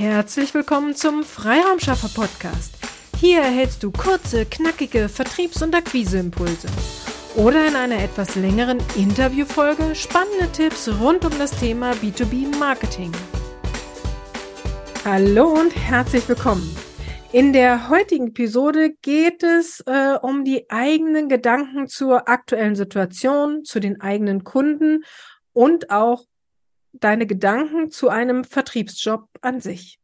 Herzlich willkommen zum Freiraumschaffer Podcast. Hier erhältst du kurze, knackige Vertriebs- und Akquiseimpulse. Oder in einer etwas längeren Interviewfolge spannende Tipps rund um das Thema B2B Marketing. Hallo und herzlich willkommen. In der heutigen Episode geht es äh, um die eigenen Gedanken zur aktuellen Situation, zu den eigenen Kunden und auch deine Gedanken zu einem Vertriebsjob an sich.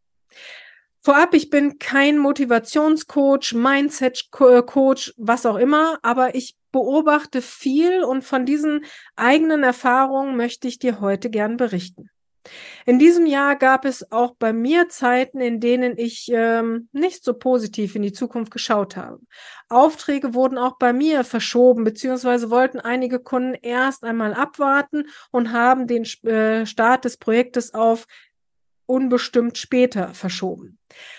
Vorab, ich bin kein Motivationscoach, Mindset-Coach, was auch immer, aber ich beobachte viel und von diesen eigenen Erfahrungen möchte ich dir heute gern berichten. In diesem Jahr gab es auch bei mir Zeiten, in denen ich ähm, nicht so positiv in die Zukunft geschaut habe. Aufträge wurden auch bei mir verschoben, beziehungsweise wollten einige Kunden erst einmal abwarten und haben den äh, Start des Projektes auf unbestimmt später verschoben.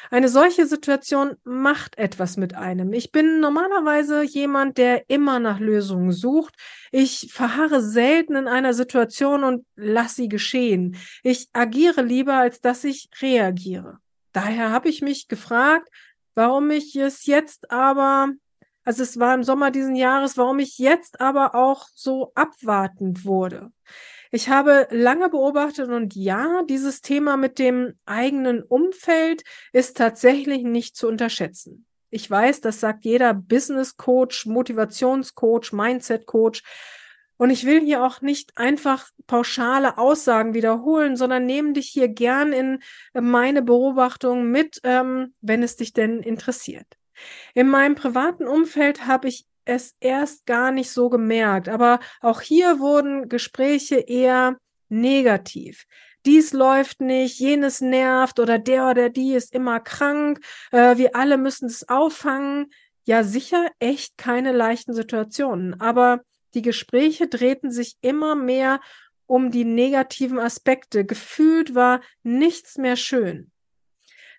Eine solche Situation macht etwas mit einem. Ich bin normalerweise jemand, der immer nach Lösungen sucht. Ich verharre selten in einer Situation und lass sie geschehen. Ich agiere lieber, als dass ich reagiere. Daher habe ich mich gefragt, warum ich es jetzt aber, also es war im Sommer diesen Jahres, warum ich jetzt aber auch so abwartend wurde. Ich habe lange beobachtet und ja, dieses Thema mit dem eigenen Umfeld ist tatsächlich nicht zu unterschätzen. Ich weiß, das sagt jeder Business Coach, Motivationscoach, Mindset Coach. Und ich will hier auch nicht einfach pauschale Aussagen wiederholen, sondern nehme dich hier gern in meine Beobachtung mit, ähm, wenn es dich denn interessiert. In meinem privaten Umfeld habe ich es erst gar nicht so gemerkt. Aber auch hier wurden Gespräche eher negativ. Dies läuft nicht, jenes nervt oder der oder die ist immer krank. Äh, wir alle müssen es auffangen. Ja, sicher echt keine leichten Situationen. Aber die Gespräche drehten sich immer mehr um die negativen Aspekte. Gefühlt war nichts mehr schön.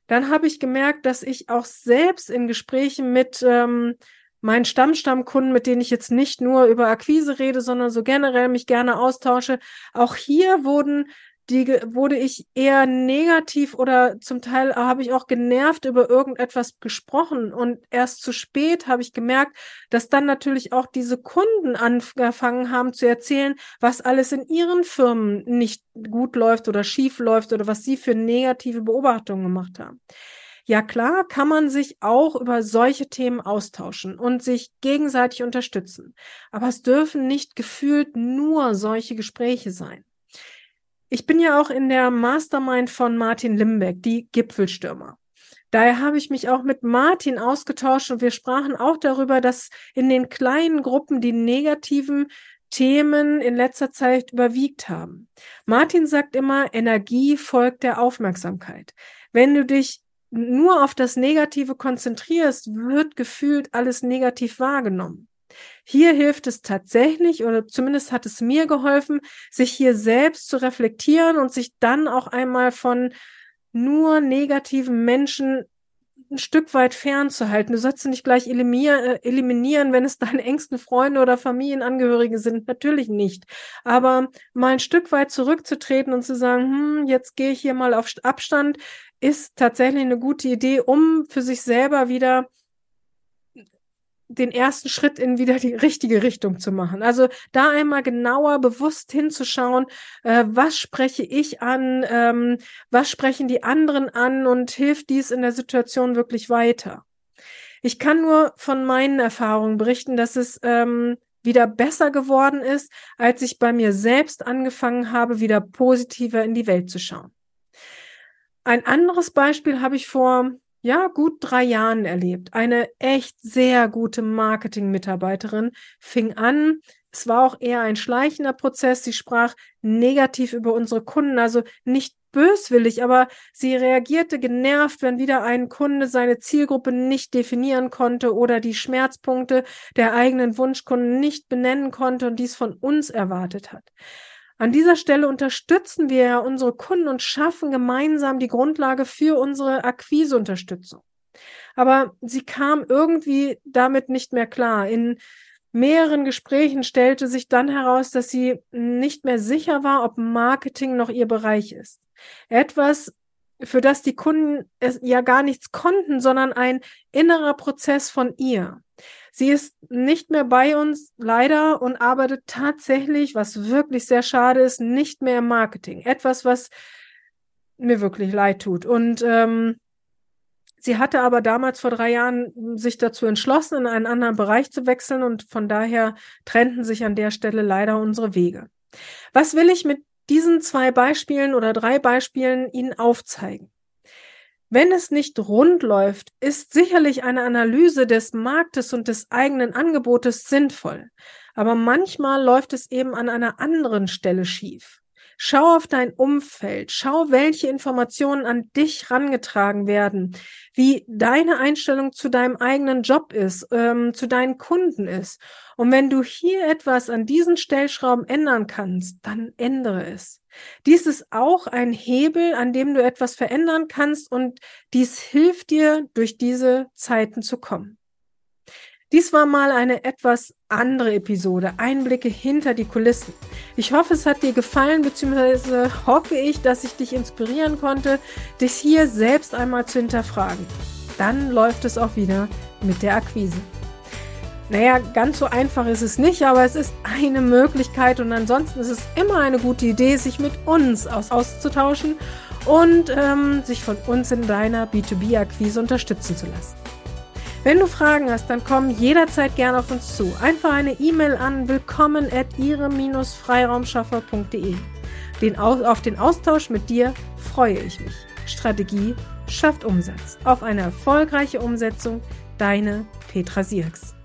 Dann habe ich gemerkt, dass ich auch selbst in Gesprächen mit ähm, meinen Stammstammkunden, mit denen ich jetzt nicht nur über Akquise rede, sondern so generell mich gerne austausche, auch hier wurden die wurde ich eher negativ oder zum Teil habe ich auch genervt über irgendetwas gesprochen und erst zu spät habe ich gemerkt, dass dann natürlich auch diese Kunden angefangen haben zu erzählen, was alles in ihren Firmen nicht gut läuft oder schief läuft oder was sie für negative Beobachtungen gemacht haben. Ja klar, kann man sich auch über solche Themen austauschen und sich gegenseitig unterstützen. Aber es dürfen nicht gefühlt nur solche Gespräche sein. Ich bin ja auch in der Mastermind von Martin Limbeck, die Gipfelstürmer. Daher habe ich mich auch mit Martin ausgetauscht und wir sprachen auch darüber, dass in den kleinen Gruppen die negativen Themen in letzter Zeit überwiegt haben. Martin sagt immer, Energie folgt der Aufmerksamkeit. Wenn du dich nur auf das Negative konzentrierst, wird gefühlt alles negativ wahrgenommen. Hier hilft es tatsächlich, oder zumindest hat es mir geholfen, sich hier selbst zu reflektieren und sich dann auch einmal von nur negativen Menschen ein Stück weit fernzuhalten. Du sollst sie nicht gleich äh, eliminieren, wenn es deine engsten Freunde oder Familienangehörige sind. Natürlich nicht. Aber mal ein Stück weit zurückzutreten und zu sagen, hm, jetzt gehe ich hier mal auf Abstand, ist tatsächlich eine gute Idee, um für sich selber wieder den ersten Schritt in wieder die richtige Richtung zu machen. Also da einmal genauer bewusst hinzuschauen, äh, was spreche ich an, ähm, was sprechen die anderen an und hilft dies in der Situation wirklich weiter. Ich kann nur von meinen Erfahrungen berichten, dass es ähm, wieder besser geworden ist, als ich bei mir selbst angefangen habe, wieder positiver in die Welt zu schauen. Ein anderes Beispiel habe ich vor ja, gut drei Jahren erlebt. Eine echt sehr gute Marketing-Mitarbeiterin fing an. Es war auch eher ein schleichender Prozess. Sie sprach negativ über unsere Kunden, also nicht böswillig, aber sie reagierte genervt, wenn wieder ein Kunde seine Zielgruppe nicht definieren konnte oder die Schmerzpunkte der eigenen Wunschkunden nicht benennen konnte und dies von uns erwartet hat. An dieser Stelle unterstützen wir ja unsere Kunden und schaffen gemeinsam die Grundlage für unsere Akquiseunterstützung. Aber sie kam irgendwie damit nicht mehr klar. In mehreren Gesprächen stellte sich dann heraus, dass sie nicht mehr sicher war, ob Marketing noch ihr Bereich ist. Etwas, für das die Kunden es ja gar nichts konnten, sondern ein innerer Prozess von ihr. Sie ist nicht mehr bei uns, leider, und arbeitet tatsächlich, was wirklich sehr schade ist, nicht mehr im Marketing. Etwas, was mir wirklich leid tut. Und ähm, sie hatte aber damals vor drei Jahren sich dazu entschlossen, in einen anderen Bereich zu wechseln und von daher trennten sich an der Stelle leider unsere Wege. Was will ich mit diesen zwei Beispielen oder drei Beispielen Ihnen aufzeigen? Wenn es nicht rund läuft, ist sicherlich eine Analyse des Marktes und des eigenen Angebotes sinnvoll. Aber manchmal läuft es eben an einer anderen Stelle schief. Schau auf dein Umfeld, schau, welche Informationen an dich rangetragen werden, wie deine Einstellung zu deinem eigenen Job ist, ähm, zu deinen Kunden ist. Und wenn du hier etwas an diesen Stellschrauben ändern kannst, dann ändere es. Dies ist auch ein Hebel, an dem du etwas verändern kannst und dies hilft dir, durch diese Zeiten zu kommen. Dies war mal eine etwas andere Episode, Einblicke hinter die Kulissen. Ich hoffe, es hat dir gefallen, beziehungsweise hoffe ich, dass ich dich inspirieren konnte, dich hier selbst einmal zu hinterfragen. Dann läuft es auch wieder mit der Akquise. Naja, ganz so einfach ist es nicht, aber es ist eine Möglichkeit und ansonsten ist es immer eine gute Idee, sich mit uns aus auszutauschen und ähm, sich von uns in deiner B2B-Akquise unterstützen zu lassen. Wenn du Fragen hast, dann komm jederzeit gerne auf uns zu. Einfach eine E-Mail an willkommen at ihre-freiraumschaffer.de. Auf den Austausch mit dir freue ich mich. Strategie schafft Umsatz. Auf eine erfolgreiche Umsetzung. Deine Petra Sierks.